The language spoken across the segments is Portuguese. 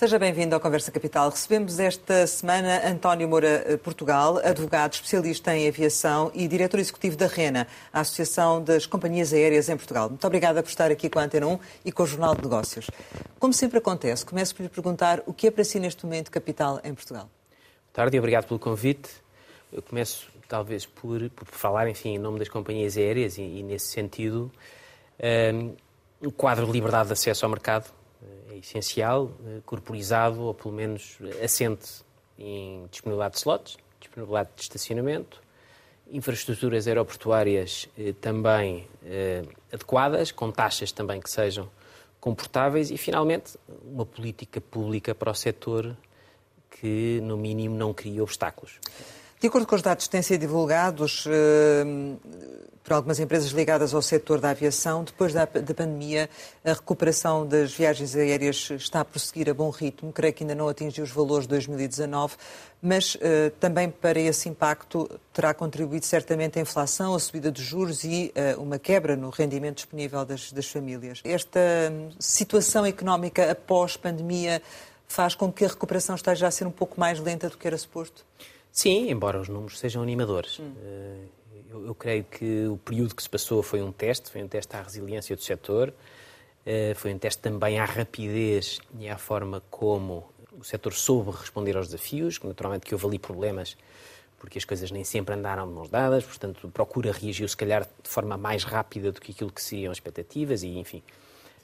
Seja bem-vindo ao Conversa Capital. Recebemos esta semana António Moura eh, Portugal, advogado especialista em aviação e diretor executivo da RENA, a Associação das Companhias Aéreas em Portugal. Muito obrigada por estar aqui com a Antena 1 e com o Jornal de Negócios. Como sempre acontece, começo por lhe perguntar o que é para si neste momento capital em Portugal. Boa tarde e obrigado pelo convite. Eu começo talvez por, por falar, enfim, em nome das companhias aéreas e, e nesse sentido, um, ehm, o quadro de liberdade de acesso ao mercado é essencial, eh, corporizado ou pelo menos assente em disponibilidade de slots, disponibilidade de estacionamento, infraestruturas aeroportuárias eh, também eh, adequadas, com taxas também que sejam comportáveis e, finalmente, uma política pública para o setor que, no mínimo, não crie obstáculos. De acordo com os dados que têm sido divulgados eh, por algumas empresas ligadas ao setor da aviação, depois da, da, pandemia, a recuperação das viagens aéreas está a prosseguir a bom ritmo. Creio que ainda não atingiu os valores de 2019, mas eh, também para esse impacto terá contribuído certamente a inflação, a subida dos juros e eh, uma quebra no rendimento disponível das, das famílias. Esta hum, situação económica após pandemia faz com que a recuperação esteja a ser um pouco mais lenta do que era suposto? Sim, embora os números sejam animadores. Hum. Eh, eu, eu, creio que o período que se passou foi um teste, foi um teste à resiliência do setor, eh, foi um teste também à rapidez e à forma como o setor soube responder aos desafios, que naturalmente que houve ali problemas porque as coisas nem sempre andaram de mãos dadas, portanto, a procura reagiu se calhar de forma mais rápida do que aquilo que seriam expectativas e, enfim,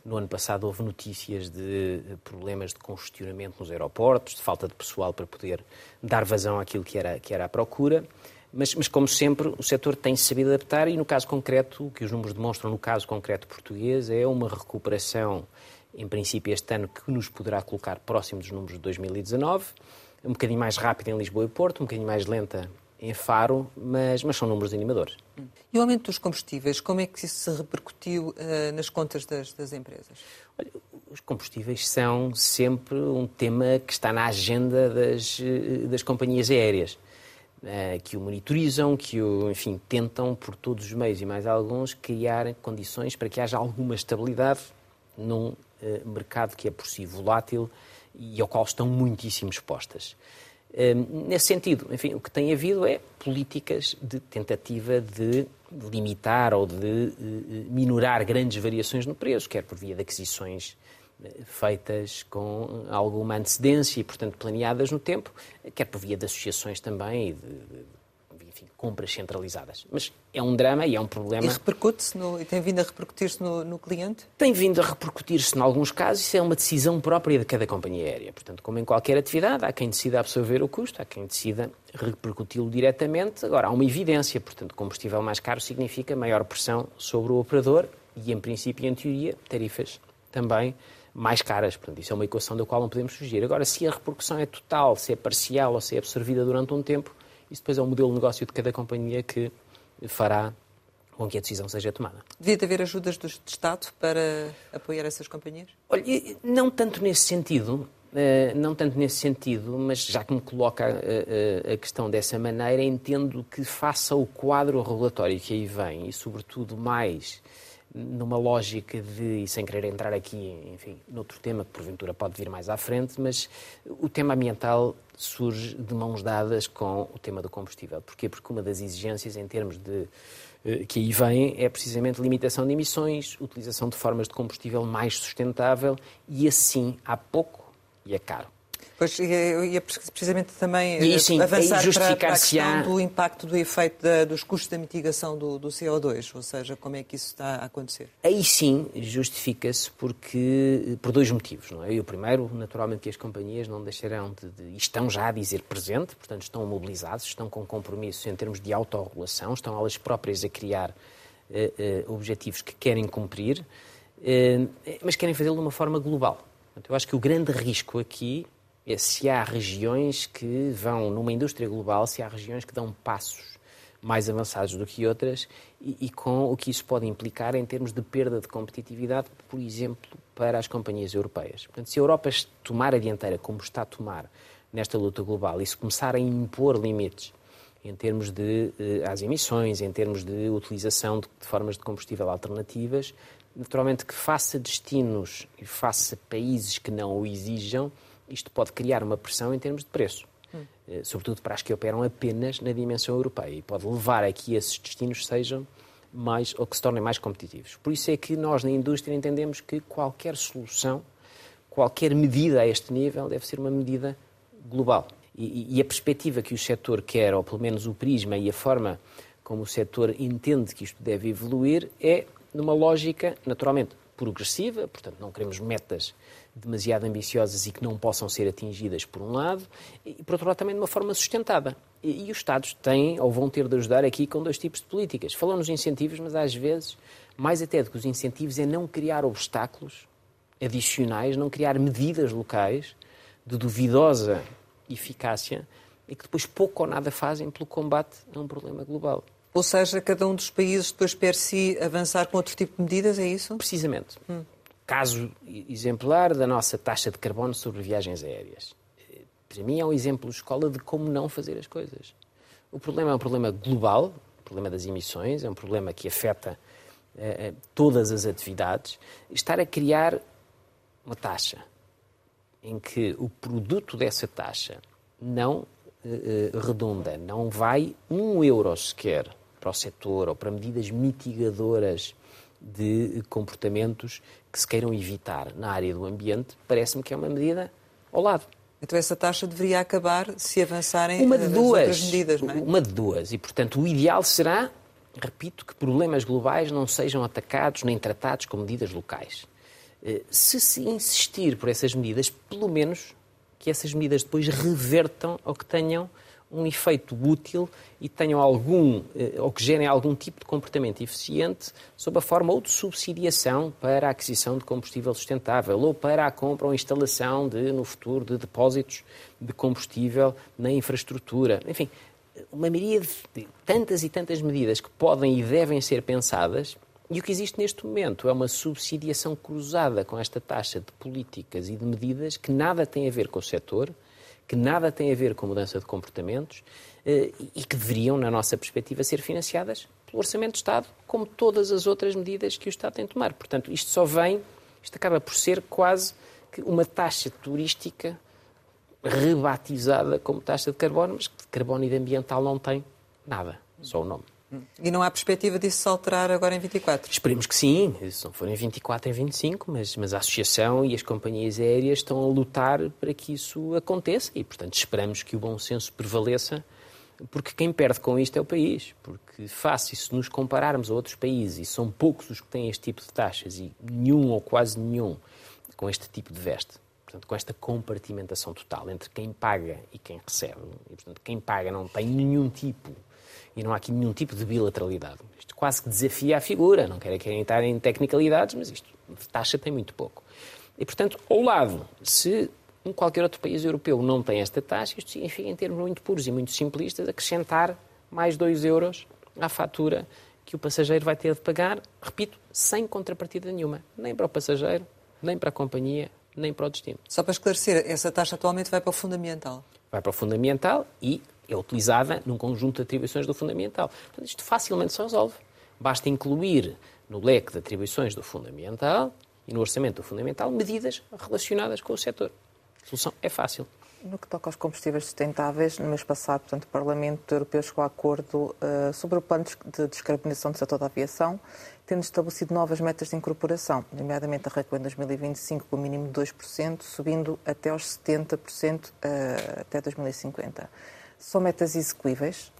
no ano passado houve notícias de problemas de congestionamento nos aeroportos, de falta de pessoal para poder dar vazão àquilo que era, que era a procura. Mas, mas, como sempre, o setor tem sabido adaptar e, no caso concreto, o que os números demonstram no caso concreto português é uma recuperação, em princípio, este ano, que nos poderá colocar próximo dos números de 2019, um bocadinho mais rápida em Lisboa e Porto, um bocadinho mais lenta em Faro, mas, mas são números animadores. E o aumento dos combustíveis, como é que isso se repercutiu uh, nas contas das, das empresas? Olha, os combustíveis são sempre um tema que está na agenda das, eh, das companhias aéreas, uh, que o monitorizam, que o, enfim, tentam por todos os meios e mais alguns criar condições para que haja alguma estabilidade num uh, mercado que é por si volátil e ao qual estão muitíssimo expostas. Nesse sentido, enfim, o que tem havido é políticas de tentativa de limitar ou de eh, eh, minorar grandes variações no preço, quer por via de aquisições eh, feitas com alguma antecedência e, portanto, planeadas no tempo, quer por via de associações também e de, compras centralizadas. Mas é um drama e é um problema. E repercute-se e tem vindo a repercutir-se no, no, cliente? Tem vindo a repercutir-se em alguns casos, isso é uma decisão própria de cada companhia aérea. Portanto, como em qualquer atividade, há quem decida absorver o custo, há quem decida repercuti-lo diretamente. Agora, há uma evidência, portanto, combustível mais caro significa maior pressão sobre o operador e, em princípio e em teoria, tarifas também mais caras. Portanto, isso é uma equação da qual não podemos fugir. Agora, se a repercussão é total, se é parcial ou se é absorvida durante um tempo, isso depois é o modelo de negócio de cada companhia que fará com que a decisão seja tomada. Devia haver ajudas do Estado para apoiar essas companhias? Olha, não tanto nesse sentido, eh, não tanto nesse sentido, mas já que me coloca a, eh, a, eh, a, questão dessa maneira, entendo que faça o quadro regulatório que aí vem e, sobretudo, mais numa lógica de, e sem querer entrar aqui, enfim, noutro tema que porventura pode vir mais à frente, mas o tema ambiental surge de mãos dadas com o tema do combustível. Porquê? Porque uma das exigências em termos de eh, que aí vem é precisamente limitação de emissões, utilização de formas de combustível mais sustentável e assim há pouco e é caro. Pois, eu ia precisamente também e, sim, avançar para, para a questão do impacto do efeito da, dos custos da mitigação do, do, CO2, ou seja, como é que isso está a acontecer? Aí sim justifica-se porque por dois motivos. Não é? E o primeiro, naturalmente, que as companhias não deixarão de, de estão já a dizer presente, portanto estão mobilizados, estão com compromissos em termos de autorregulação, estão elas próprias a criar uh, uh, objetivos que querem cumprir, uh, mas querem fazê-lo de uma forma global. Portanto, eu acho que o grande risco aqui se há regiões que vão, numa indústria global, se há regiões que dão passos mais avançados do que outras e, e, com o que isso pode implicar em termos de perda de competitividade, por exemplo, para as companhias europeias. Portanto, se a Europa tomar a dianteira, como está a tomar nesta luta global, e se começar a impor limites em termos de eh, emissões, em termos de utilização de, de formas de combustível alternativas, naturalmente que faça destinos e faça países que não o exijam, isto pode criar uma pressão em termos de preço. Hum. Sobretudo para as que operam apenas na dimensão europeia. E pode levar a que esses destinos sejam mais, ou que se tornem mais competitivos. Por isso é que nós, na indústria, entendemos que qualquer solução, qualquer medida a este nível, deve ser uma medida global. E, e a perspectiva que o setor quer, ou pelo menos o prisma e a forma como o setor entende que isto deve evoluir, é numa lógica, naturalmente, progressiva, portanto, não queremos metas demasiado ambiciosas e que não possam ser atingidas, por um lado, e, por outro lado, também de uma forma sustentada. E, e os Estados têm, ou vão ter de ajudar aqui com dois tipos de políticas. Falam nos incentivos, mas às vezes, mais até do que os incentivos, é não criar obstáculos adicionais, não criar medidas locais de duvidosa eficácia e que depois pouco ou nada fazem pelo combate a um problema global. Ou seja, cada um dos países depois per si avançar com outro tipo de medidas, é isso? Precisamente. Hum. Caso exemplar da nossa taxa de carbono sobre viagens aéreas. Para mim é um exemplo de escola de como não fazer as coisas. O problema é um problema global, o problema das emissões, é um problema que afeta eh, eh todas as atividades. Estar a criar uma taxa em que o produto dessa taxa não eh, eh redunda, não vai um euro sequer para o setor ou para medidas mitigadoras de comportamentos que se queiram evitar na área do ambiente, parece-me que é uma medida ao lado. Então essa taxa deveria acabar se avançarem uma de duas, outras medidas, não é? Uma de duas. E, portanto, o ideal será, repito, que problemas globais não sejam atacados nem tratados com medidas locais. Eh, se se insistir por essas medidas, pelo menos que essas medidas depois revertam ou que tenham um efeito útil e tenham algum, eh, ou que gerem algum tipo de comportamento eficiente sob a forma ou de subsidiação para a aquisição de combustível sustentável ou para a compra ou instalação de, no futuro, de depósitos de combustível na infraestrutura. Enfim, uma miríade de tantas e tantas medidas que podem e devem ser pensadas e o que existe neste momento é uma subsidiação cruzada com esta taxa de políticas e de medidas que nada tem a ver com o setor, que nada tem a ver com mudança de comportamentos eh, e que deveriam, na nossa perspectiva, ser financiadas pelo Orçamento de Estado, como todas as outras medidas que o Estado tem de tomar. Portanto, isto só vem, isto acaba por ser quase uma taxa turística rebatizada como taxa de carbono, mas que de carbono e de ambiental não tem nada, só o nome. E não há perspectiva disso se alterar agora em 24? Esperemos que sim, se não for em 24, em 25, mas, mas a Associação e as companhias aéreas estão a lutar para que isso aconteça e, portanto, esperamos que o bom senso prevaleça, porque quem perde com isto é o país. Porque, face, se nos compararmos a outros países, e são poucos os que têm este tipo de taxas e nenhum ou quase nenhum com este tipo de veste, portanto, com esta compartimentação total entre quem paga e quem recebe, e, portanto, quem paga não tem nenhum tipo e não há aqui nenhum tipo de bilateralidade. Isto quase que desafia a figura, não quero querem entrar em tecnicalidades, mas isto taxa tem muito pouco. E, portanto, ao lado, se um qualquer outro país europeu não tem esta taxa, isto significa, em termos muito puros e muito simplistas, acrescentar mais 2 euros à fatura que o passageiro vai ter de pagar, repito, sem contrapartida nenhuma, nem para o passageiro, nem para a companhia, nem para o destino. Só para esclarecer, essa taxa atualmente vai para o fundamental? Vai para o fundamental e é utilizada num conjunto de atribuições do fundamental. Portanto, isto facilmente se resolve. Basta incluir no leque de atribuições do fundamental e no orçamento do fundamental medidas relacionadas com o setor. A solução é fácil. No que toca aos combustíveis sustentáveis, no mês passado, portanto, o Parlamento Europeu chegou a acordo uh, sobre o plano de descarbonização do setor da aviação, tendo estabelecido novas metas de incorporação, nomeadamente a RECO em 2025 com o mínimo de 2%, subindo até aos 70% uh, até 2050. São metas execuíveis?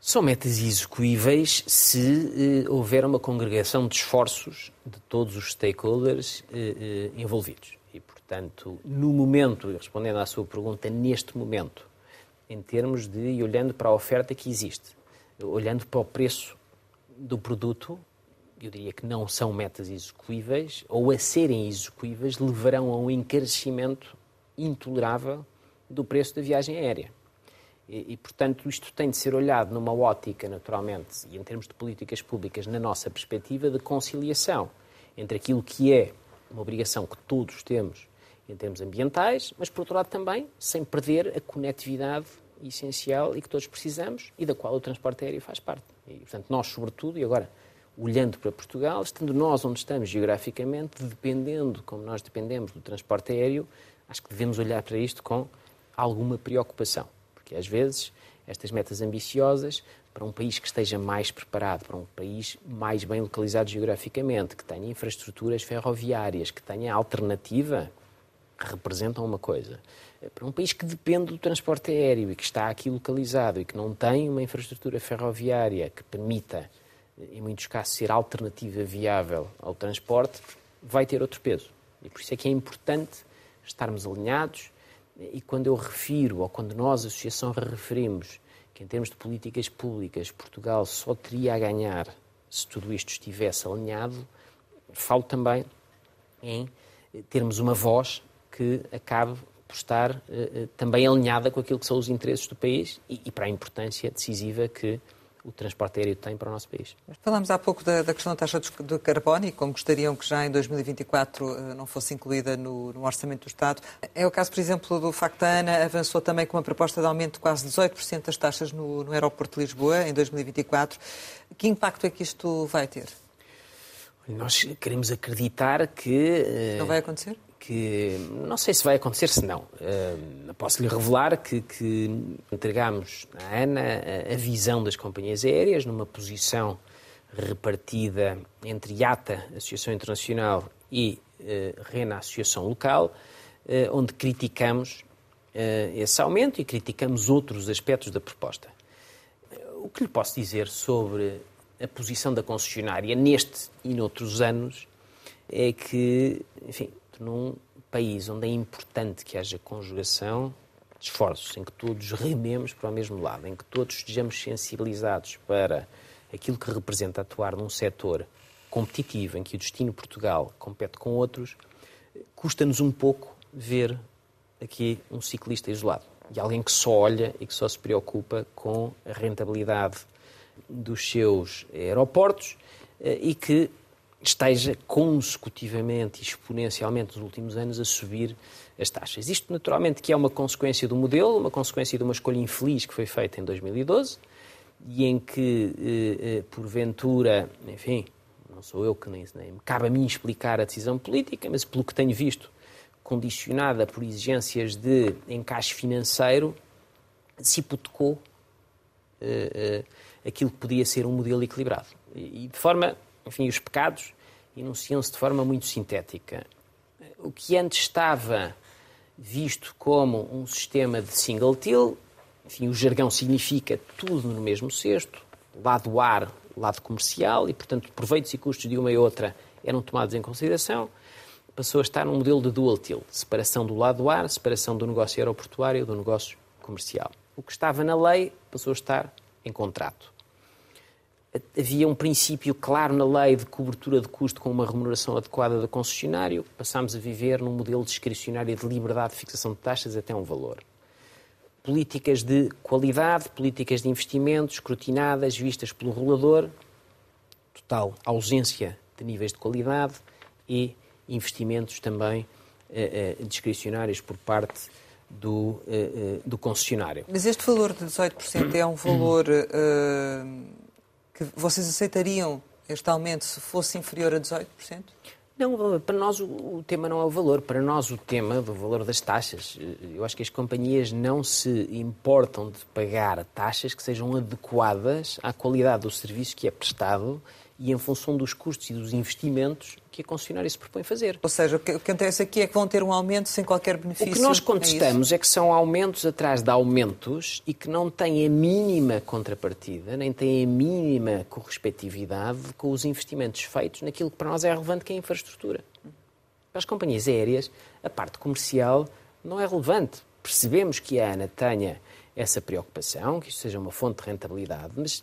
São metas execuíveis se eh, houver uma congregação de esforços de todos os stakeholders eh, eh, envolvidos. E, portanto, no momento, respondendo à sua pergunta, neste momento, em termos de, e olhando para a oferta que existe, olhando para o preço do produto, eu diria que não são metas execuíveis, ou a serem execuíveis, levarão a um encarecimento intolerável do preço da viagem aérea. E, e, portanto, isto tem de ser olhado numa ótica, naturalmente, e em termos de políticas públicas, na nossa perspectiva de conciliação entre aquilo que é uma obrigação que todos temos em termos ambientais, mas, por outro lado, também sem perder a conectividade essencial e que todos precisamos e da qual o transporte aéreo faz parte. E, portanto, nós, sobretudo, e agora olhando para Portugal, estando nós onde estamos geograficamente, dependendo, como nós dependemos do transporte aéreo, acho que devemos olhar para isto com alguma preocupação, porque às vezes estas metas ambiciosas para um país que esteja mais preparado, para um país mais bem localizado geograficamente, que tenha infraestruturas ferroviárias, que tenha alternativa, representam uma coisa. Para um país que depende do transporte aéreo e que está aqui localizado e que não tem uma infraestrutura ferroviária que permita, em muitos casos, ser alternativa viável ao transporte, vai ter outro peso. E por isso é que é importante estarmos alinhados. E quando eu refiro, ou quando nós, associação, referimos que em termos de políticas públicas Portugal só teria a ganhar se tudo isto estivesse alinhado, falo também em termos uma voz que acabe por estar uh, também alinhada com aquilo que são os interesses do país e, e para a importância decisiva que o transporte aéreo tem para o nosso país. Falámos há pouco da, da questão da taxa de carbono e como gostariam que já em 2024 eh, não fosse incluída no, no, Orçamento do Estado. É o caso, por exemplo, do facto da ANA avançou também com uma proposta de aumento de quase 18% das taxas no, no aeroporto de Lisboa em 2024. Que impacto é que isto vai ter? Nós queremos acreditar que. Não vai acontecer? Que não sei se vai acontecer, se não. Uh, Posso-lhe revelar que, que entregámos à ANA a, a, visão das companhias aéreas numa posição repartida entre IATA, Associação Internacional, e uh, RENA, Associação Local, uh, onde criticamos esse aumento e criticamos outros aspectos da proposta. O que lhe posso dizer sobre a posição da concessionária neste e noutros anos é que, enfim, num país onde é importante que haja conjugação de esforços, em que todos rememos para o mesmo lado, em que todos estejamos sensibilizados para aquilo que representa atuar num setor competitivo, em que o destino Portugal compete com outros, custa-nos um pouco ver aqui um ciclista isolado. E alguém que só olha e que só se preocupa com a rentabilidade dos seus aeroportos eh, e que esteja consecutivamente e exponencialmente nos últimos anos a subir as taxas. Isto, naturalmente, que é uma consequência do modelo, uma consequência de uma escolha infeliz que foi feita em 2012 e em que, eh, eh, porventura, enfim, não sou eu que nem, nem cabe a mim explicar a decisão política, mas pelo que tenho visto, condicionada por exigências de encaixe financeiro, se hipotecou eh, aquilo que podia ser um modelo equilibrado. E, de forma enfim, os pecados enunciam-se de forma muito sintética. O que antes estava visto como um sistema de single till, enfim, o jargão significa tudo no mesmo cesto, lado ar, lado comercial, e, portanto, proveitos e custos de uma e outra eram tomados em consideração, passou a estar num modelo de dual till, separação do lado ar, separação do negócio aeroportuário do negócio comercial. O que estava na lei passou a estar em contrato havia um princípio claro na lei de cobertura de custo com uma remuneração adequada do concessionário, passámos a viver num modelo discricionário de liberdade de fixação de taxas até um valor. Políticas de qualidade, políticas de investimento escrutinadas, vistas pelo regulador, total ausência de níveis de qualidade e investimentos também eh, eh, discricionários por parte do, eh, eh do concessionário. Mas este valor de 18% é um valor eh, que vocês aceitariam este aumento se fosse inferior a 18%? Não, para nós o, tema não é o valor, para nós o tema do valor das taxas. Eu acho que as companhias não se importam de pagar taxas que sejam adequadas à qualidade do serviço que é prestado e em função dos custos e dos investimentos que a concessionária se propõe fazer. Ou seja, o que acontece aqui é que vão ter um aumento sem qualquer benefício. O que nós contestamos é, é que são aumentos atrás de aumentos e que não têm a mínima contrapartida, nem têm a mínima correspectividade com os investimentos feitos naquilo que para nós é relevante, que é a infraestrutura. Para as companhias aéreas, a parte comercial não é relevante. Percebemos que a ANA tenha essa preocupação, que isto seja uma fonte de rentabilidade, mas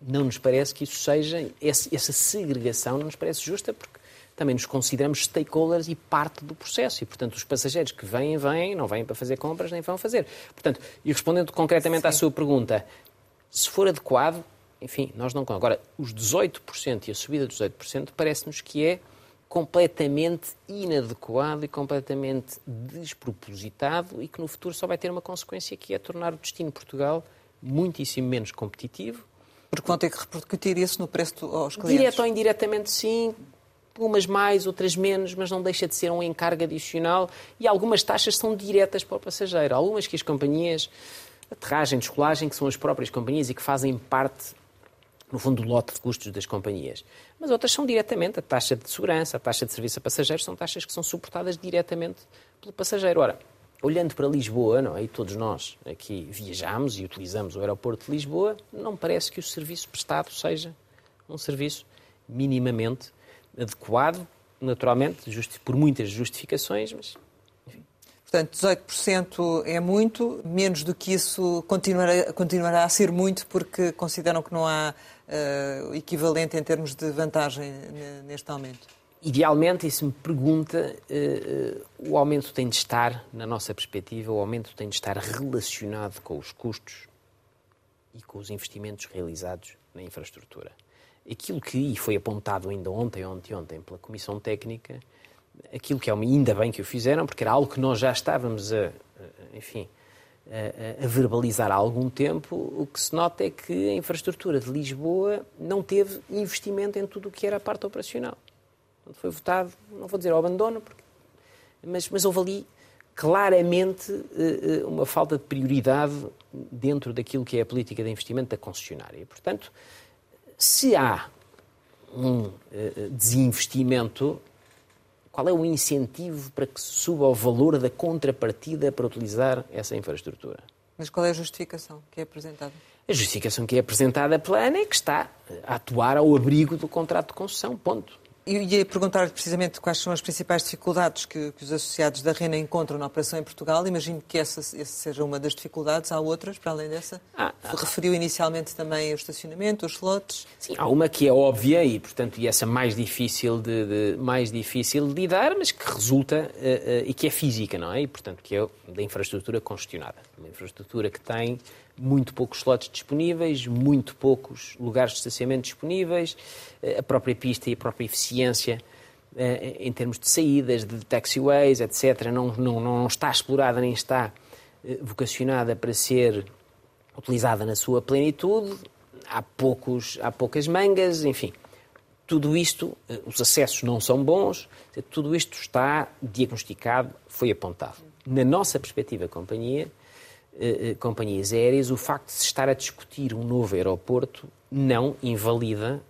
não nos parece que isso seja, essa segregação não nos parece justa, porque também nos consideramos stakeholders e parte do processo. E, portanto, os passageiros que vêm, vêm, não vêm para fazer compras, nem vão fazer. Portanto, e respondendo concretamente Sim. à sua pergunta, se for adequado, enfim, nós não. Agora, os 18% e a subida dos 18% parece-nos que é completamente inadequado e completamente despropositado e que no futuro só vai ter uma consequência que é tornar o destino Portugal muitíssimo menos competitivo porque vão ter que repercutir isso no preço aos clientes. Direto ou indiretamente, sim. Algumas mais, outras menos, mas não deixa de ser um encargo adicional e algumas taxas são diretas para o passageiro. Algumas que as companhias, aterragem, descolagem, que são as próprias companhias e que fazem parte, no fundo, do lote de custos das companhias. Mas outras são diretamente, a taxa de segurança, a taxa de serviço a passageiros, são taxas que são suportadas diretamente pelo passageiro. Ora, olhando para Lisboa, não é? e todos nós aqui viajamos e utilizamos o aeroporto de Lisboa, não parece que o serviço prestado seja um serviço minimamente adequado, naturalmente, por muitas justificações, mas Portanto, 18% é muito, menos do que isso continuará, continuará a ser muito, porque consideram que não há uh, equivalente em termos de vantagem neste aumento. Idealmente, e se me pergunta, uh, uh, o aumento tem de estar, na nossa perspectiva, o aumento tem de estar relacionado com os custos e com os investimentos realizados na infraestrutura. Aquilo que foi apontado ainda ontem, ontem, ontem, pela Comissão Técnica, aquilo que é uma, ainda bem que o fizeram, porque era algo que nós já estávamos a, enfim, a, a, verbalizar há algum tempo, o que se nota é que a infraestrutura de Lisboa não teve investimento em tudo o que era a parte operacional. Quando foi votado, não vou dizer ao abandono, porque, mas, mas houve ali claramente eh, eh, uma falta de prioridade dentro daquilo que é a política de investimento da concessionária. Portanto, se há um eh, desinvestimento, qual é o incentivo para que suba o valor da contrapartida para utilizar essa infraestrutura? Mas qual é a justificação que é apresentada? A justificação que é apresentada pela ANA é que está a atuar ao abrigo do contrato de concessão, ponto. Eu ia perguntar precisamente quais são as principais dificuldades que, que, os associados da RENA encontram na operação em Portugal. Imagino que essa, essa seja uma das dificuldades. Há outras, para além dessa? Ah, ah, Referiu inicialmente também o estacionamento, os slots. Sim, há uma que é óbvia e, portanto, e essa mais difícil de, de mais difícil de lidar, mas que resulta uh, uh, e que é física, não é? E, portanto, que é da infraestrutura congestionada. Uma infraestrutura que tem muito poucos slots disponíveis, muito poucos lugares de estacionamento disponíveis, eh, a própria pista e a própria eficiência eh, em termos de saídas, de taxiways, etc., não, não, não está explorada nem está eh, vocacionada para ser utilizada na sua plenitude. Há, poucos, há poucas mangas, enfim. Tudo isto, os acessos não são bons, tudo isto está diagnosticado, foi apontado. Na nossa perspectiva, companhia, eh, eh, companhias aéreas, o facto de se estar a discutir um novo aeroporto não invalida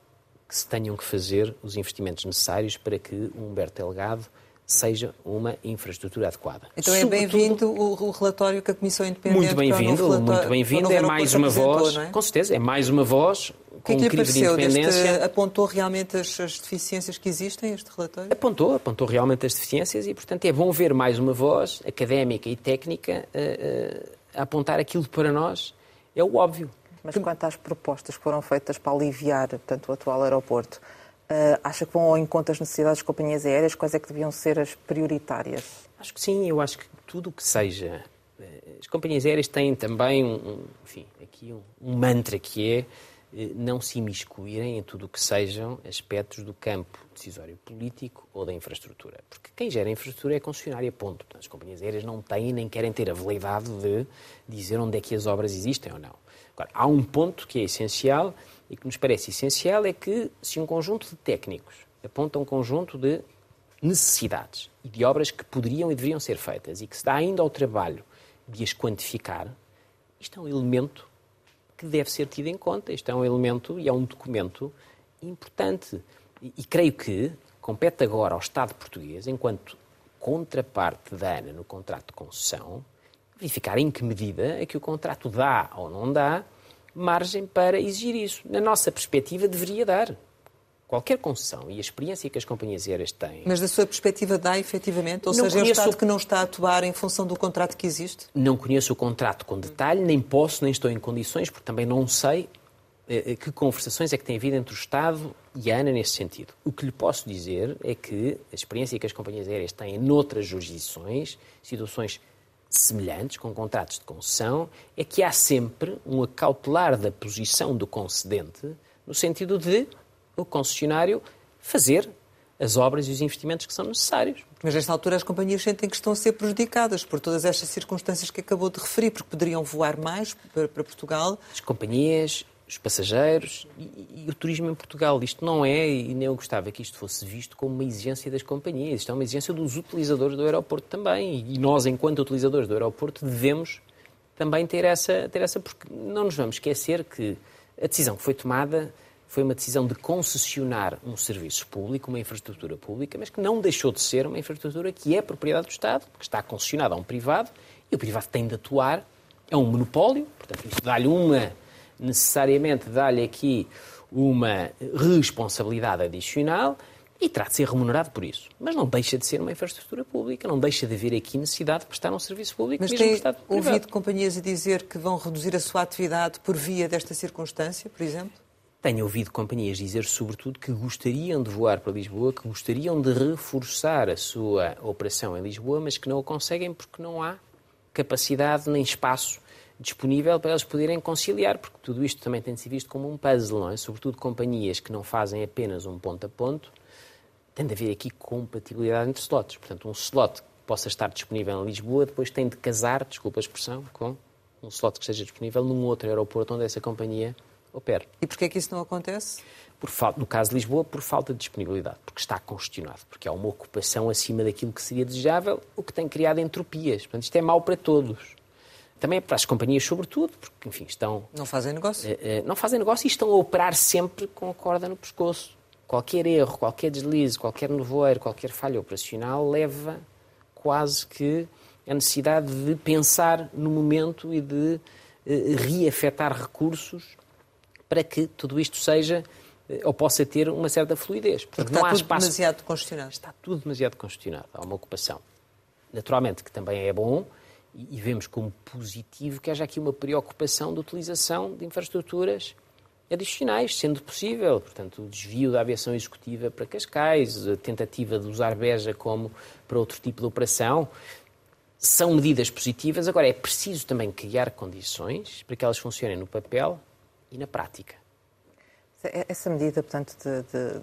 que se tenham que fazer os investimentos necessários para que o Humberto Delgado seja uma infraestrutura adequada. Então é bem-vindo o, relatório que a Comissão Independente... Muito bem-vindo, muito bem-vindo. É mais uma voz, é? com certeza, é mais uma voz com que é que de independência. Deste, apontou realmente as, as, deficiências que existem, este relatório? Apontou, apontou realmente as deficiências e, portanto, é bom ver mais uma voz académica e técnica uh, uh, apontar aquilo para nós é o óbvio. Mas quanto às propostas que foram feitas para aliviar portanto, o atual aeroporto, uh, acha que vão ao encontro das necessidades das companhias aéreas? Quais é que deviam ser as prioritárias? Acho que sim, eu acho que tudo o que seja. Eh, as companhias aéreas têm também um, enfim, aqui um, um mantra que é não se imiscuírem em tudo o que sejam aspectos do campo decisório político ou da infraestrutura. Porque quem gera a infraestrutura é a concessionária, ponto. Portanto, as companhias aéreas não têm nem querem ter a veleidade de dizer onde é que as obras existem ou não. Agora, há um ponto que é essencial e que nos parece essencial é que se um conjunto de técnicos aponta um conjunto de necessidades e de obras que poderiam e deveriam ser feitas e que se dá ainda ao trabalho de as quantificar, isto é um elemento que deve ser tido em conta. Isto é um elemento e é um documento importante. E, e creio que compete agora ao Estado português, enquanto contraparte da ANA no contrato de concessão, verificar em que medida é que o contrato dá ou não dá margem para exigir isso. Na nossa perspectiva, deveria dar qualquer concessão e a experiência que as companhias aéreas têm. Mas da sua perspectiva dá efetivamente? Ou não seja, é o Estado que não está a atuar em função do contrato que existe? Não conheço o contrato com detalhe, nem posso, nem estou em condições, porque também não sei eh, eh, que conversações é que tem havido entre o Estado e a ANA nesse sentido. O que lhe posso dizer é que a experiência que as companhias aéreas têm noutras jurisdições, situações semelhantes, com contratos de concessão, é que há sempre um acautelar da posição do concedente no sentido de o concessionário fazer as obras e os investimentos que são necessários. Mas nesta altura as companhias sentem que estão a ser prejudicadas por todas estas circunstâncias que acabou de referir, porque poderiam voar mais para, Portugal. As companhias os passageiros e, e, o turismo em Portugal. Isto não é, e nem eu gostava que isto fosse visto como uma exigência das companhias, isto é uma exigência dos utilizadores do aeroporto também. E nós, enquanto utilizadores do aeroporto, devemos também ter essa, ter essa. Porque não nos vamos esquecer que a decisão que foi tomada foi uma decisão de concessionar um serviço público, uma infraestrutura pública, mas que não deixou de ser uma infraestrutura que é propriedade do Estado, que está concessionada a um privado, e o privado tem de atuar, é um monopólio, portanto, isto dá-lhe uma, necessariamente dá-lhe aqui uma responsabilidade adicional e terá de ser remunerado por isso. Mas não deixa de ser uma infraestrutura pública, não deixa de haver aqui necessidade de prestar um serviço público. Mas tem ouvido companhias a dizer que vão reduzir a sua atividade por via desta circunstância, por exemplo? Tenho ouvido companhias dizer, sobretudo, que gostariam de voar para Lisboa, que gostariam de reforçar a sua operação em Lisboa, mas que não o conseguem porque não há capacidade nem espaço disponível para eles poderem conciliar, porque tudo isto também tem de ser visto como um puzzle, não é? Sobretudo companhias que não fazem apenas um ponto a ponto, tem de haver aqui compatibilidade entre slots. Portanto, um slot que possa estar disponível em Lisboa, depois tem de casar, desculpa a expressão, com um slot que esteja disponível num outro aeroporto onde essa companhia E porquê é que isso não acontece? Por falta, no caso de Lisboa, por falta de disponibilidade, porque está congestionado, porque há uma ocupação acima daquilo que seria desejável, o que tem criado entropias. Portanto, isto é mau para todos. Também é para as companhias, sobretudo, porque, enfim, estão... Não fazem negócio. Uh, uh, não fazem negócio e estão a operar sempre com a corda no pescoço. Qualquer erro, qualquer deslize, qualquer nevoeiro, qualquer falha operacional leva quase que a necessidade de pensar no momento e de uh, reafetar recursos para que tudo isto seja eh, ou possa ter uma certa fluidez. Portanto, está não há tudo espaço... demasiado congestionado. Está tudo demasiado congestionado. Há uma ocupação. Naturalmente que também é bom e vemos como positivo que haja aqui uma preocupação de utilização de infraestruturas adicionais, sendo possível. Portanto, o desvio da aviação executiva para Cascais, a tentativa de usar Beja como para outro tipo de operação, são medidas positivas. Agora, é preciso também criar condições para que elas funcionem no papel e na prática. Essa medida, portanto, de, de,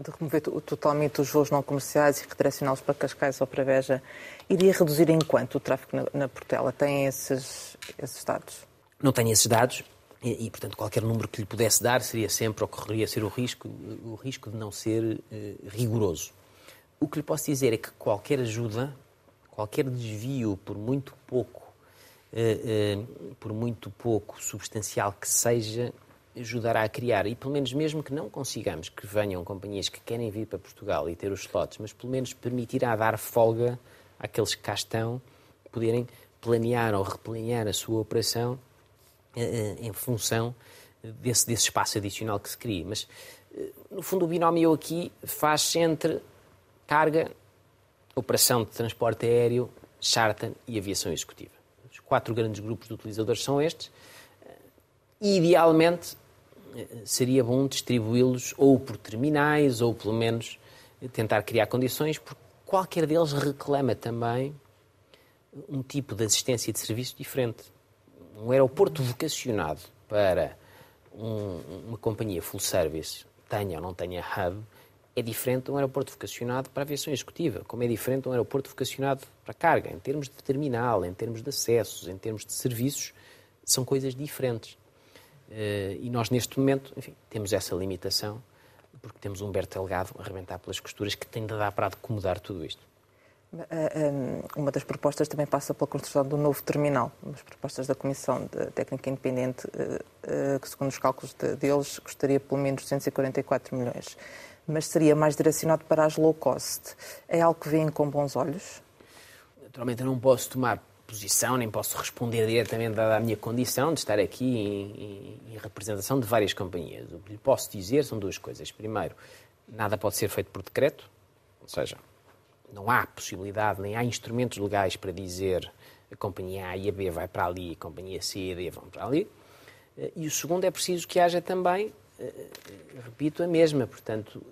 de, remover totalmente os voos não comerciais e redirecioná-los para Cascais ou para Veja, iria reduzir em quanto o tráfego na, na Portela? Tem esses, esses dados? Não tenho esses dados e, e, portanto, qualquer número que lhe pudesse dar seria sempre, ou correria ser o risco, o risco de não ser eh, rigoroso. O que lhe posso dizer é que qualquer ajuda, qualquer desvio, por muito pouco por muito pouco substancial que seja, ajudará a criar. E pelo menos, mesmo que não consigamos que venham companhias que querem vir para Portugal e ter os slots, mas pelo menos permitirá dar folga àqueles que cá estão poderem planear ou replanear a sua operação eh, em função desse, desse espaço adicional que se cria. Mas, no fundo, o binómio aqui faz entre carga, operação de transporte aéreo, charter e aviação executiva quatro grandes grupos de utilizadores são estes. E, idealmente, seria bom distribuí-los ou por terminais ou, pelo menos, tentar criar condições, porque qualquer deles reclama também um tipo de assistência de serviço diferente. Um aeroporto vocacionado para um, uma companhia full service, tenha ou não tenha hub, é diferente de um aeroporto vocacionado para aviação executiva, como é diferente de um aeroporto vocacionado para carga, em termos de terminal, em termos de acessos, em termos de serviços, são coisas diferentes. Eh, e nós, neste momento, enfim, temos essa limitação, porque temos um Humberto Delgado a arrebentar pelas costuras que tem de dar para acomodar tudo isto. Eh, eh, uma das propostas também passa pela construção do novo terminal. As propostas da Comissão Técnica Independente, que segundo os cálculos deles, custaria pelo menos 244 milhões mas seria mais direcionado para as low cost. É algo que veem com bons olhos? Naturalmente, eu não posso tomar posição, nem posso responder diretamente a minha condição de estar aqui em, em, em, representação de várias companhias. O que lhe posso dizer são duas coisas. Primeiro, nada pode ser feito por decreto, ou seja, não há possibilidade, nem há instrumentos legais para dizer a companhia A e a B vai para ali, a companhia C e a D vão para ali. E o segundo, é preciso que haja também repito, a mesma. Portanto,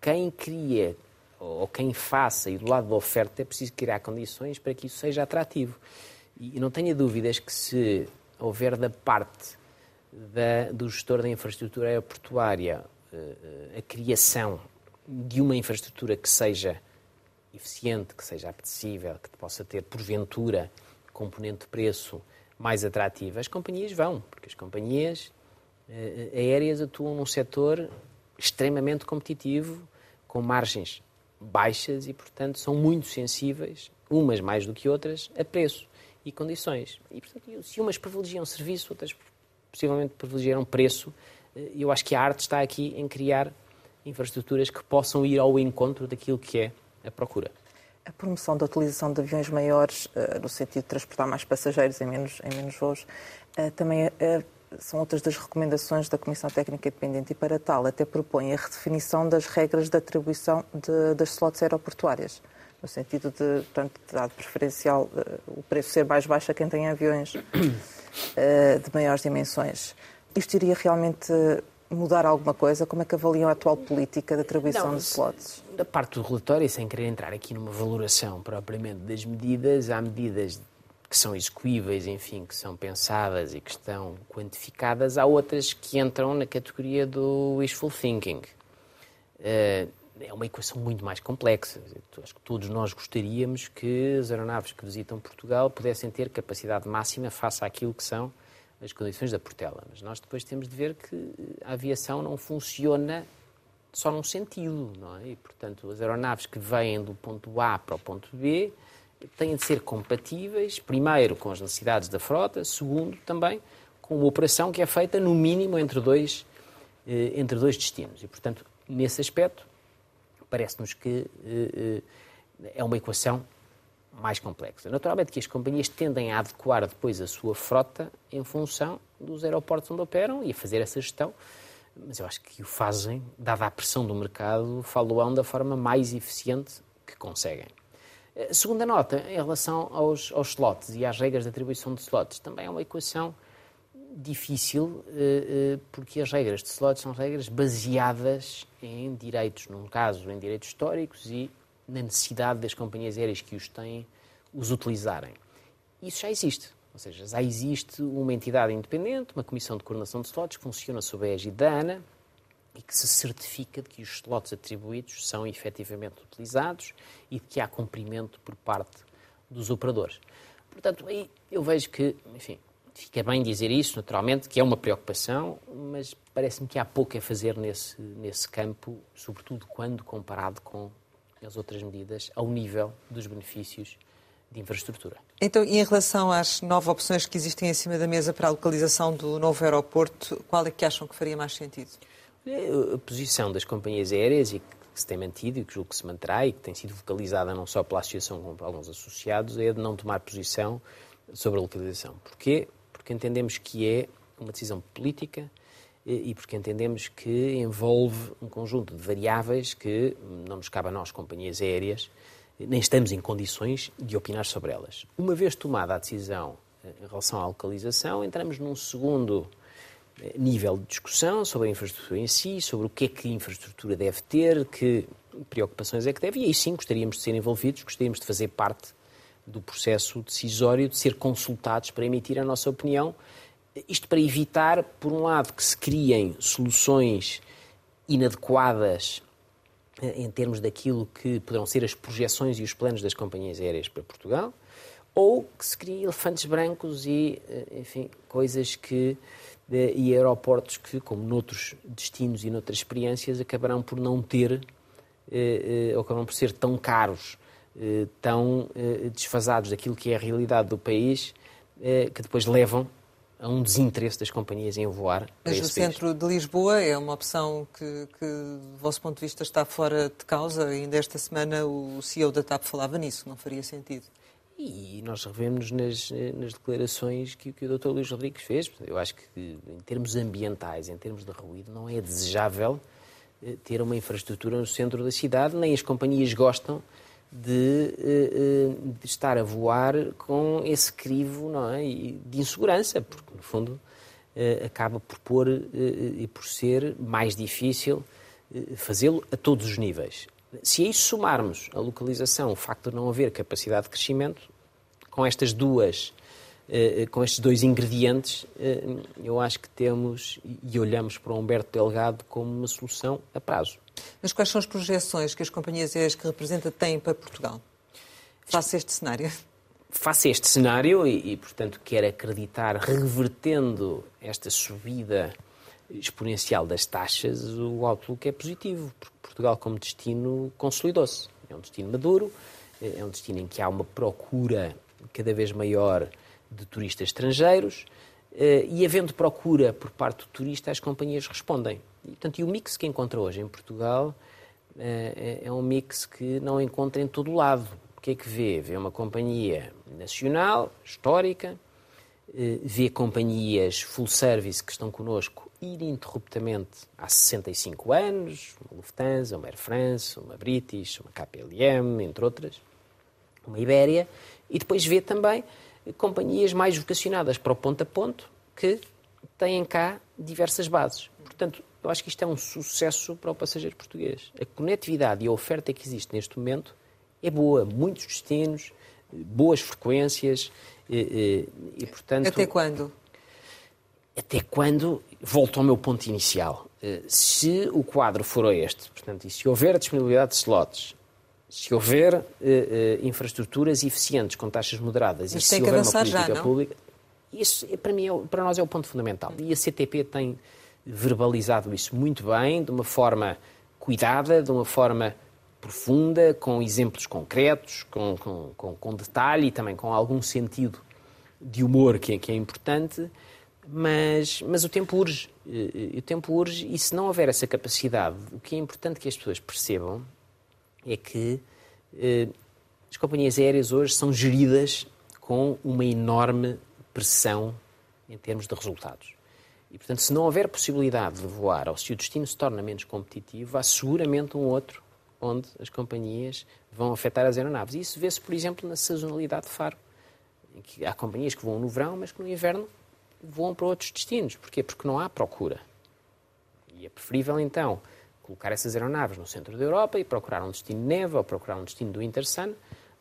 quem cria ou quem faça e do lado da oferta é preciso criar condições para que isso seja atrativo. E não tenha dúvidas que se houver da parte da, do gestor da infraestrutura aeroportuária eh, eh, a criação de uma infraestrutura que seja eficiente, que seja apetecível, que possa ter, porventura, componente de preço mais atrativa, as companhias vão, porque as companhias aéreas atuam num setor extremamente competitivo, com margens baixas e, portanto, são muito sensíveis, umas mais do que outras, a preço e condições. E, portanto, se umas privilegiam serviço, outras possivelmente privilegiaram preço, eu acho que a arte está aqui em criar infraestruturas que possam ir ao encontro daquilo que é a procura. A promoção da utilização de aviões maiores, eh, no sentido de transportar mais passageiros em menos, em menos voos, eh, também são outras das recomendações da Comissão Técnica Independente e, para tal, até propõe a redefinição das regras de atribuição de, das slots aeroportuárias, no sentido de, portanto, dar preferencial, o preço ser mais baixo a quem tem aviões de maiores dimensões. Isto iria realmente mudar alguma coisa? Como é que avaliam a atual política de atribuição Não, de slots? Da parte do relatório, sem querer entrar aqui numa valoração propriamente das medidas, há medidas que são execuíveis, enfim, que são pensadas e que estão quantificadas, há outras que entram na categoria do wishful thinking. Eh, é uma equação muito mais complexa. Acho que todos nós gostaríamos que as aeronaves que visitam Portugal pudessem ter capacidade máxima face àquilo que são as condições da Portela. Mas nós depois temos de ver que a aviação não funciona só num sentido, não é? E, portanto, as aeronaves que vêm do ponto A para o ponto B têm de ser compatíveis, primeiro, com as necessidades da frota, segundo, também, com uma operação que é feita, no mínimo, entre dois, eh, entre dois destinos. E, portanto, nesse aspecto, parece-nos que eh, eh, é uma equação mais complexa. Naturalmente que as companhias tendem a adequar depois a sua frota em função dos aeroportos onde operam e a fazer essa gestão, mas eu acho que o fazem, dada a pressão do mercado, falam da forma mais eficiente que conseguem. Eh, segunda nota, em relação aos, aos slots e às regras de atribuição de slots, também é uma equação difícil, eh, eh, porque as regras de slots são regras baseadas em direitos, num caso, em direitos históricos e na necessidade das companhias aéreas que os têm os utilizarem. Isso já existe. Ou seja, já existe uma entidade independente, uma comissão de coordenação de slots, que funciona sob a égide da ANA e que se certifica de que os slots atribuídos são efetivamente utilizados e de que há cumprimento por parte dos operadores. Portanto, aí eu vejo que, enfim, fica bem dizer isso, naturalmente, que é uma preocupação, mas parece-me que há pouco a fazer nesse, nesse campo, sobretudo quando comparado com as outras medidas ao nível dos benefícios de infraestrutura. Então, e em relação às nove opções que existem em cima da mesa para a localização do novo aeroporto, qual é que acham que faria mais sentido? A posição das companhias aéreas e que se tem mantido e que julgo que se manterá e que tem sido vocalizada não só pela associação como por alguns associados é de não tomar posição sobre a localização. Porquê? Porque entendemos que é uma decisão política e porque entendemos que envolve um conjunto de variáveis que não nos cabe a nós, companhias aéreas, nem estamos em condições de opinar sobre elas. Uma vez tomada a decisão eh, em relação à localização, entramos num segundo eh, nível de discussão sobre a infraestrutura em si, sobre o que é que a infraestrutura deve ter, que preocupações é que deve, e aí sim gostaríamos de ser envolvidos, gostaríamos de fazer parte do processo decisório, de ser consultados para emitir a nossa opinião. Isto para evitar, por um lado, que se criem soluções inadequadas eh, em termos daquilo que poderão ser as projeções e os planos das companhias aéreas para Portugal, ou que se criem elefantes brancos e, eh, enfim, coisas que e aeroportos que, como noutros destinos e noutras experiências, acabarão por não ter, ou acabarão por ser tão caros, tão desfasados daquilo que é a realidade do país, que depois levam a um desinteresse das companhias em voar. Mas o centro de Lisboa é uma opção que, que, do vosso ponto de vista, está fora de causa. Ainda esta semana o CEO da TAP falava nisso, não faria sentido. E nós revemos nas, nas declarações que, que o Dr. Luís Rodrigues fez. Eu acho que, em termos ambientais, em termos de ruído, não é desejável eh, ter uma infraestrutura no centro da cidade, nem as companhias gostam de, eh, eh, de, estar a voar com esse crivo não é? de insegurança, porque, no fundo, acaba por pôr e por ser mais difícil fazê-lo a todos os níveis. Se a isso somarmos a localização, o facto de não haver capacidade de crescimento, com estas duas eh, com estes dois ingredientes, eh, eu acho que temos e olhamos para o Humberto Delgado como uma solução a prazo. Mas quais são as projeções que as companhias aéreas que representa têm para Portugal? Face este cenário. Face este cenário, e, e portanto quero acreditar, revertendo esta subida exponencial das taxas, o outlook é positivo, porque Portugal, como destino, consolidou-se. É um destino maduro, é um destino em que há uma procura cada vez maior de turistas estrangeiros eh, e, havendo procura por parte do turista, as companhias respondem. E, portanto, e o mix que encontra hoje em Portugal é, é um mix que não encontra em todo o lado. O que é que vê? Vê uma companhia nacional, histórica, eh, vê companhias full service que estão connosco ininterruptamente há 65 anos, uma Lufthansa, uma Air France, uma British, uma KPLM, entre outras, uma Ibéria, e depois vê também companhias mais vocacionadas para o ponto a ponto que têm cá diversas bases. Portanto, eu acho que isto é um sucesso para o passageiro português. A conectividade e a oferta que existe neste momento é boa, muitos destinos, boas frequências e, e, e portanto... Até quando? Até quando, volto ao meu ponto inicial, eh, se o quadro for este, portanto, e se houver disponibilidade de slots, se houver uh, uh, infraestruturas eficientes com taxas moderadas Mas e se houver uma política já, pública, isso para mim é, para nós é o ponto fundamental. E a CTP tem verbalizado isso muito bem, de uma forma cuidada, de uma forma profunda, com exemplos concretos, com, com, com, com detalhe e também com algum sentido de humor que é, que é importante, mas, mas o tempo urge. O tempo urge e se não houver essa capacidade, o que é importante que as pessoas percebam é que eh, as companhias aéreas hoje são geridas com uma enorme pressão em termos de resultados. E, portanto, se não houver possibilidade de voar ou se o destino se torna menos competitivo, há seguramente um outro onde as companhias vão afetar as aeronaves. E isso vê-se, por exemplo, na sazonalidade de faro. Em que há companhias que voam no verão, mas que no inverno voam para outros destinos. Porquê? Porque não há procura. E é preferível, então, colocar essas aeronaves no centro da Europa e procurar um destino de neve ou procurar um destino do Intersun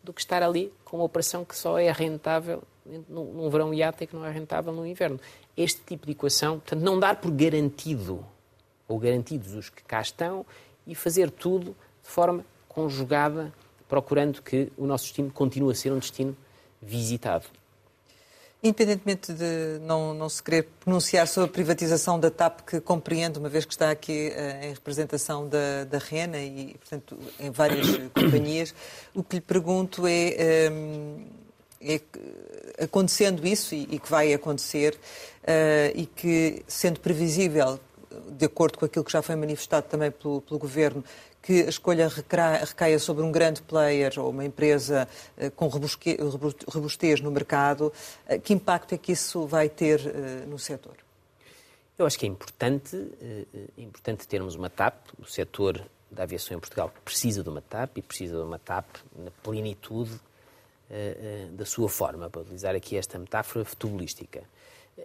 do que estar ali com uma operação que só é rentável num verão IATA e que não é rentável no inverno. Este tipo de equação, portanto, não dar por garantido ou garantidos os que cá estão e fazer tudo de forma conjugada, procurando que o nosso destino continue a ser um destino visitado. Independentemente de não, não se querer pronunciar sobre a privatização da TAP, que compreendo, uma vez que está aqui uh, em representação da, da RENA e, portanto, em várias companhias, o que lhe pergunto é, um, é acontecendo isso, e, e, que vai acontecer, uh, e que, sendo previsível, de acordo com aquilo que já foi manifestado também pelo, pelo Governo, que a escolha recaia sobre um grande player ou uma empresa eh, com robustez no mercado, eh, que impacto é que isso vai ter eh, no setor? Eu acho que é importante, é importante termos uma TAP. O setor da aviação em Portugal precisa de uma TAP e precisa de uma TAP na plenitude da sua forma, para utilizar aqui esta metáfora futebolística.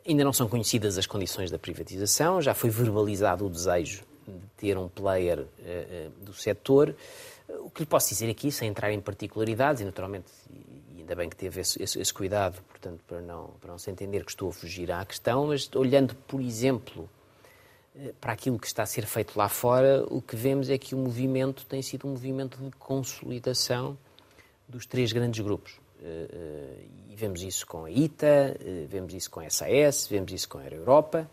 Ainda não são conhecidas as condições da privatização, já foi verbalizado o desejo de ter um player uh, uh, do setor. O que lhe posso dizer aqui, sem entrar em particularidades, e naturalmente, e ainda bem que teve esse, esse, esse, cuidado, portanto, para não, para não se entender que estou a fugir à questão, mas olhando, por exemplo, eh, para aquilo que está a ser feito lá fora, o que vemos é que o movimento tem sido um movimento de consolidação dos três grandes grupos. E vemos isso com a ITA, vemos isso com a SAS, vemos isso com a Europa,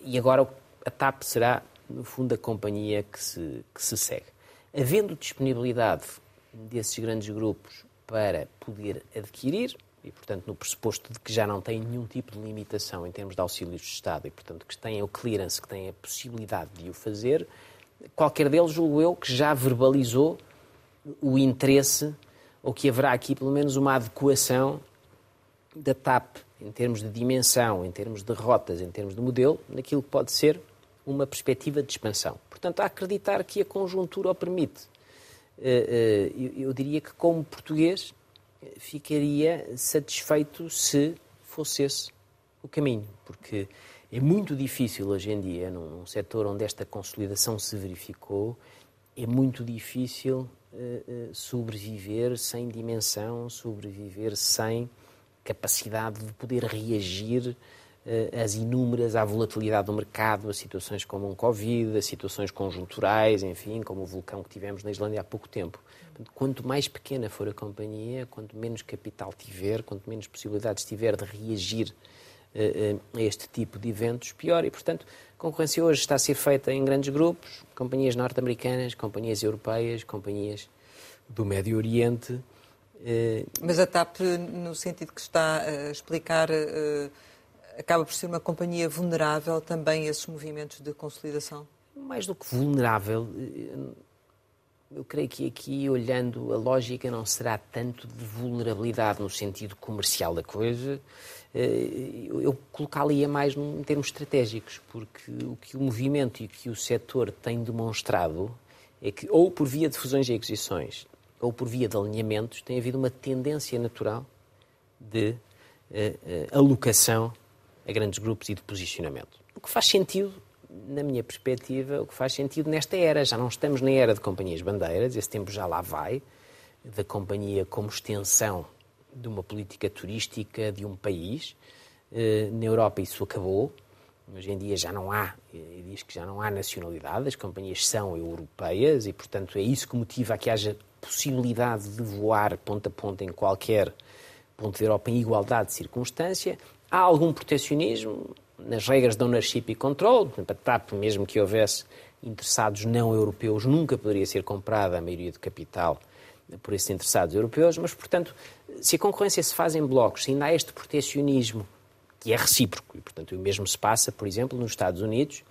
e agora a TAP será no fundo, a companhia que se, que se segue. Havendo disponibilidade desses grandes grupos para poder adquirir, e, portanto, no pressuposto de que já não têm nenhum tipo de limitação em termos de auxílios de Estado e, portanto, que têm o clearance, que têm a possibilidade de o fazer, qualquer deles, julgo eu, que já verbalizou o interesse ou que haverá aqui pelo menos uma adequação da TAP em termos de dimensão, em termos de rotas, em termos de modelo, naquilo que pode ser uma perspectiva de expansão. Portanto, a acreditar que a conjuntura o permite. Eh, eh, eu diria que, como português, ficaria satisfeito se fosse esse o caminho, porque é muito difícil hoje em dia, num setor onde esta consolidação se verificou, é muito difícil eh, sobreviver sem dimensão, sobreviver sem capacidade de poder reagir as inúmeras, à volatilidade do mercado, a situações como um Covid, a situações conjunturais, enfim, como o vulcão que tivemos na Islândia há pouco tempo. Quanto mais pequena for a companhia, quanto menos capital tiver, quanto menos possibilidades tiver de reagir a este tipo de eventos, pior. E, portanto, a concorrência hoje está a ser feita em grandes grupos, companhias norte-americanas, companhias europeias, companhias do Médio Oriente. Mas a TAP, no sentido que está a explicar, acaba por ser uma companhia vulnerável também a esses movimentos de consolidação? Mais do que vulnerável, eu creio que aqui, olhando a lógica, não será tanto de vulnerabilidade no sentido comercial da coisa. Eh, eu colocá-la mais em termos estratégicos, porque o que o movimento e o que o setor tem demonstrado é que, ou por via de fusões e aquisições, ou por via de alinhamentos, tem havido uma tendência natural de uh, alocação a grandes grupos e de posicionamento. O que faz sentido na minha perspectiva, o que faz sentido nesta era. Já não estamos na era de companhias bandeiras, esse tempo já lá vai, da companhia como extensão de uma política turística de um país. Eh, na Europa isso acabou. Hoje em dia já não há, diz que já não há nacionalidade, as companhias são europeias e, portanto, é isso que motiva que haja possibilidade de voar ponto a ponto em qualquer ponto da Europa em igualdade de circunstância. Há algum protecionismo, nas regras de ownership e control, por exemplo, a TAP, mesmo que houvesse interessados não europeus, nunca poderia ser comprada a maioria de capital por esses interessados europeus, mas, portanto, se a concorrência se faz em blocos, se ainda há este protecionismo que é recíproco, e, portanto, o mesmo se passa, por exemplo, nos Estados Unidos,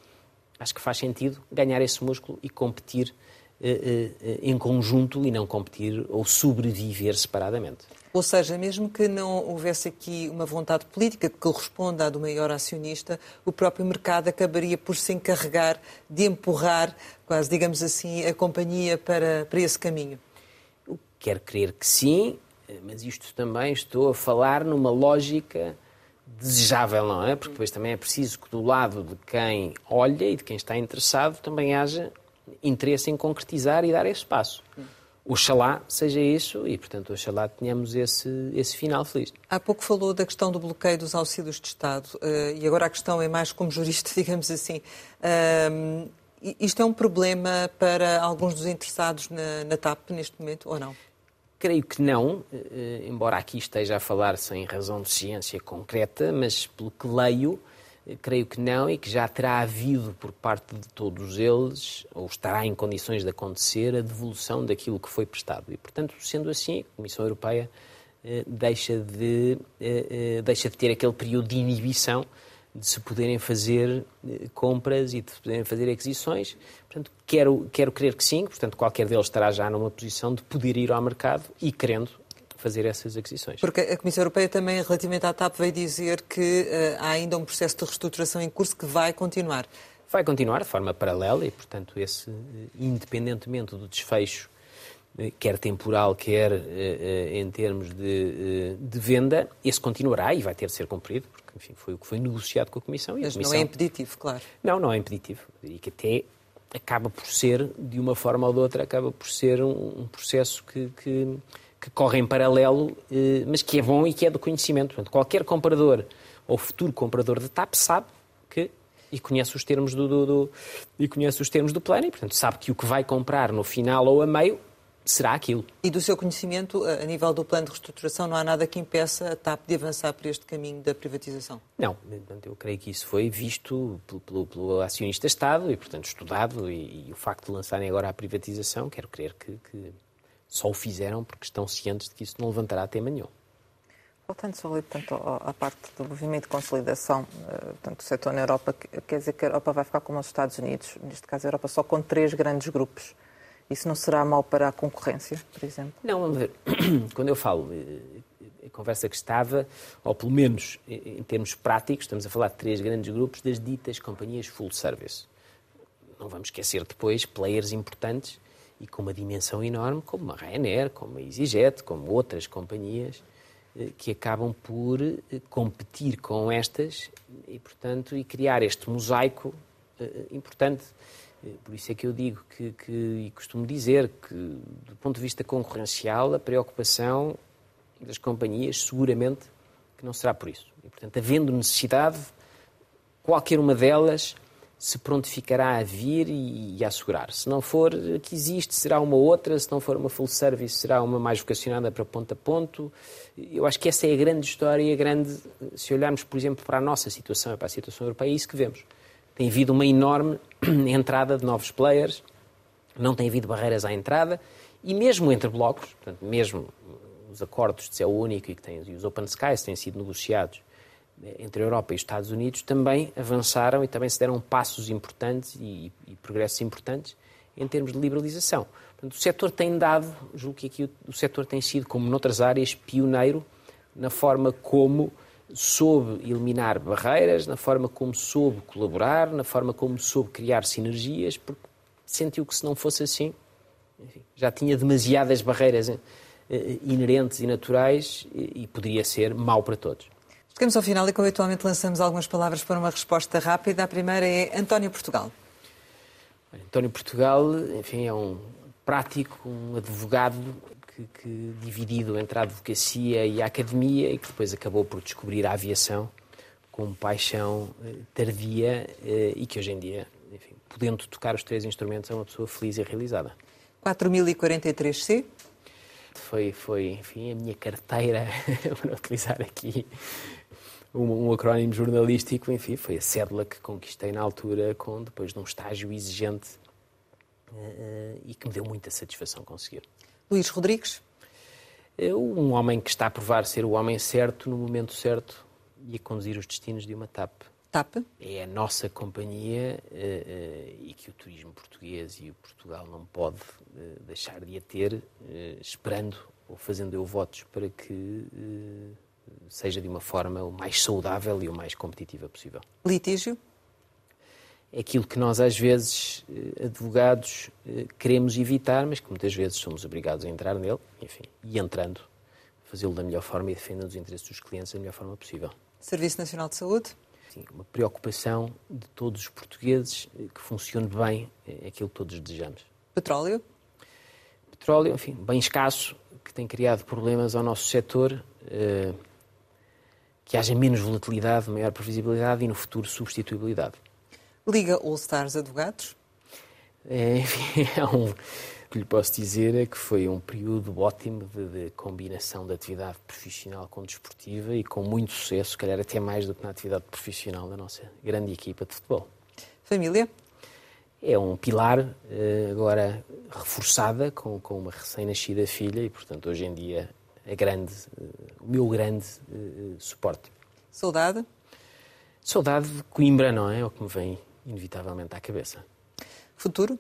acho que faz sentido ganhar esse músculo e competir eh, eh, em conjunto e não competir ou sobreviver separadamente. Ou seja, mesmo que não houvesse aqui uma vontade política que corresponda à do maior acionista, o próprio mercado acabaria por se encarregar de empurrar, quase digamos assim, a companhia para, para esse caminho. Quero crer que sim, mas isto também estou a falar numa lógica desejável, não é? Porque depois também é preciso que do lado de quem olha e de quem está interessado também haja interesse em concretizar e dar esse passo. Oxalá seja isso e, portanto, oxalá tenhamos esse, esse final feliz. Há pouco falou da questão do bloqueio dos auxílios de Estado uh, e agora a questão é mais como jurista, digamos assim. Uh, isto é um problema para alguns dos interessados na, na TAP neste momento ou não? Creio que não, eh, embora aqui esteja a falar sem razão de ciência concreta, mas pelo que leio, Creio que não e que já terá havido por parte de todos eles, ou estará em condições de acontecer, a devolução daquilo que foi prestado. E, portanto, sendo assim, a Comissão Europeia eh, deixa, de, eh, eh, deixa de ter aquele período de inibição de se poderem fazer compras e de se poderem fazer aquisições. Portanto, quero, quero crer que sim, portanto, qualquer deles estará já numa posição de poder ir ao mercado e querendo fazer essas aquisições. Porque a Comissão Europeia também, relativamente à TAP, veio dizer que uh, há ainda um processo de reestruturação em curso que vai continuar. Vai continuar de forma paralela e, portanto, esse, independentemente do desfecho, eh, quer temporal, quer em termos de, de, venda, esse continuará e vai ter de ser cumprido, porque, enfim, foi o que foi negociado com a Comissão. Mas a Comissão... não é impeditivo, claro. Não, não é impeditivo. E que até acaba por ser, de uma forma ou de outra, acaba por ser um, um processo que, que que corre em paralelo, eh, mas que é bom e que é do conhecimento. Portanto, qualquer comprador ou futuro comprador de TAP sabe que e conhece os termos do, do, do, e conhece os termos do plano e, portanto, sabe que o que vai comprar no final ou a meio será aquilo. E do seu conhecimento, a nível do plano de reestruturação, não há nada que impeça a TAP de avançar por este caminho da privatização? Não, eu creio que isso foi visto pelo, pelo, pelo acionista Estado e, portanto, estudado e, e, o facto de lançarem agora a privatização, quero crer que, que só o fizeram porque estão cientes de que isso não levantará tema nenhum. Voltando só ali, portanto, à parte do movimento de consolidação, eh, portanto, do setor na Europa, quer dizer que a Europa vai ficar como os Estados Unidos, neste caso a Europa só com três grandes grupos. Isso não será mal para a concorrência, por exemplo? Não, vamos ver. Quando eu falo, eh, a conversa que estava, ou pelo menos em termos práticos, estamos a falar de três grandes grupos das ditas companhias full service. Não vamos esquecer depois players importantes e com uma dimensão enorme, como a Ryanair, como a EasyJet, como outras companhias eh, que acabam por eh, competir com estas e, portanto, e criar este mosaico eh, importante. Por isso é que eu digo que, que, e costumo dizer que, do ponto de vista concorrencial, a preocupação das companhias seguramente que não será por isso. E, portanto, havendo necessidade, qualquer uma delas se prontificará a vir e, e a assegurar. Se não for que existe, será uma outra. Se não for uma full service, será uma mais vocacionada para ponto a ponto. Eu acho que essa é a grande história e a grande. Se olharmos, por exemplo, para a nossa situação e para a situação europeia, é isso que vemos. Tem havido uma enorme entrada de novos players, não tem havido barreiras à entrada e mesmo entre blocos, portanto, mesmo os acordos de céu único e, que têm, e os open skies têm sido negociados entre a Europa e os Estados Unidos também avançaram e também se deram passos importantes e, e progressos importantes em termos de liberalização. Portanto, o setor tem dado, julgo que aqui o, o setor tem sido, como noutras áreas, pioneiro na forma como soube eliminar barreiras, na forma como soube colaborar, na forma como soube criar sinergias, porque sentiu que se não fosse assim, enfim, já tinha demasiadas barreiras eh, inerentes e naturais e, e poderia ser mau para todos. Chegamos ao final e, como habitualmente, lançamos algumas palavras para uma resposta rápida. A primeira é António Portugal. António Portugal, enfim, é um prático, um advogado que, que, dividido entre a advocacia e a academia e que depois acabou por descobrir a aviação com paixão eh, tardia eh, e que hoje em dia, enfim, podendo tocar os três instrumentos, é uma pessoa feliz e realizada. 4043C? Foi, foi enfim, a minha carteira, para utilizar aqui um, um acrónimo jornalístico, enfim, foi a cédula que conquistei na altura, com, depois de um estágio exigente uh, e que me deu muita satisfação conseguir. Luís Rodrigues? Um homem que está a provar ser o homem certo no momento certo e a conduzir os destinos de uma TAP. TAP? É a nossa companhia uh, uh, e que o turismo português e o Portugal não pode deixar de a ter, esperando ou fazendo eu votos para que seja de uma forma o mais saudável e o mais competitiva possível. Litígio? É aquilo que nós, às vezes, eh, advogados, eh, queremos evitar, mas que muitas vezes somos obrigados a entrar nele, enfim, e entrando, fazê-lo da melhor forma e defendendo os interesses dos clientes da melhor forma possível. Serviço Nacional de Saúde? Sim, uma preocupação de todos os portugueses eh, que funcione bem aquilo que todos desejamos. Petróleo? Petróleo, enfim, bem escasso, que tem criado problemas ao nosso setor que haja menos volatilidade, maior previsibilidade e no futuro substituibilidade. Liga All Stars Advogados? É, enfim, é um, o que lhe posso dizer é que foi um período ótimo de, de, combinação de atividade profissional com desportiva e com muito sucesso, se calhar até mais do que na atividade profissional da nossa grande equipa de futebol. Família? É um pilar, eh, agora reforçada, com, com uma recém-nascida filha e, portanto, hoje em dia a grande, o meu grande uh, suporte. Saudade? Saudade de Coimbra, não é? É o que me vem inevitavelmente à cabeça. Futuro?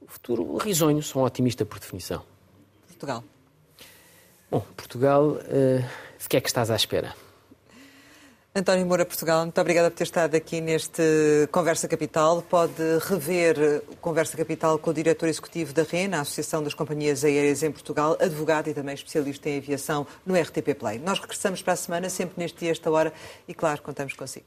O futuro, risonho, sou um otimista por definição. Portugal? Bom, Portugal, uh, de que é que estás à espera? António Moura, Portugal, muito obrigada por ter estado aqui neste Conversa Capital. Pode rever Conversa Capital com o diretor executivo da REN, a Associação das Companhias Aéreas em Portugal, advogado e também especialista em aviação no RTP Play. Nós regressamos para a semana, sempre neste dia, esta hora, e claro, contamos consigo.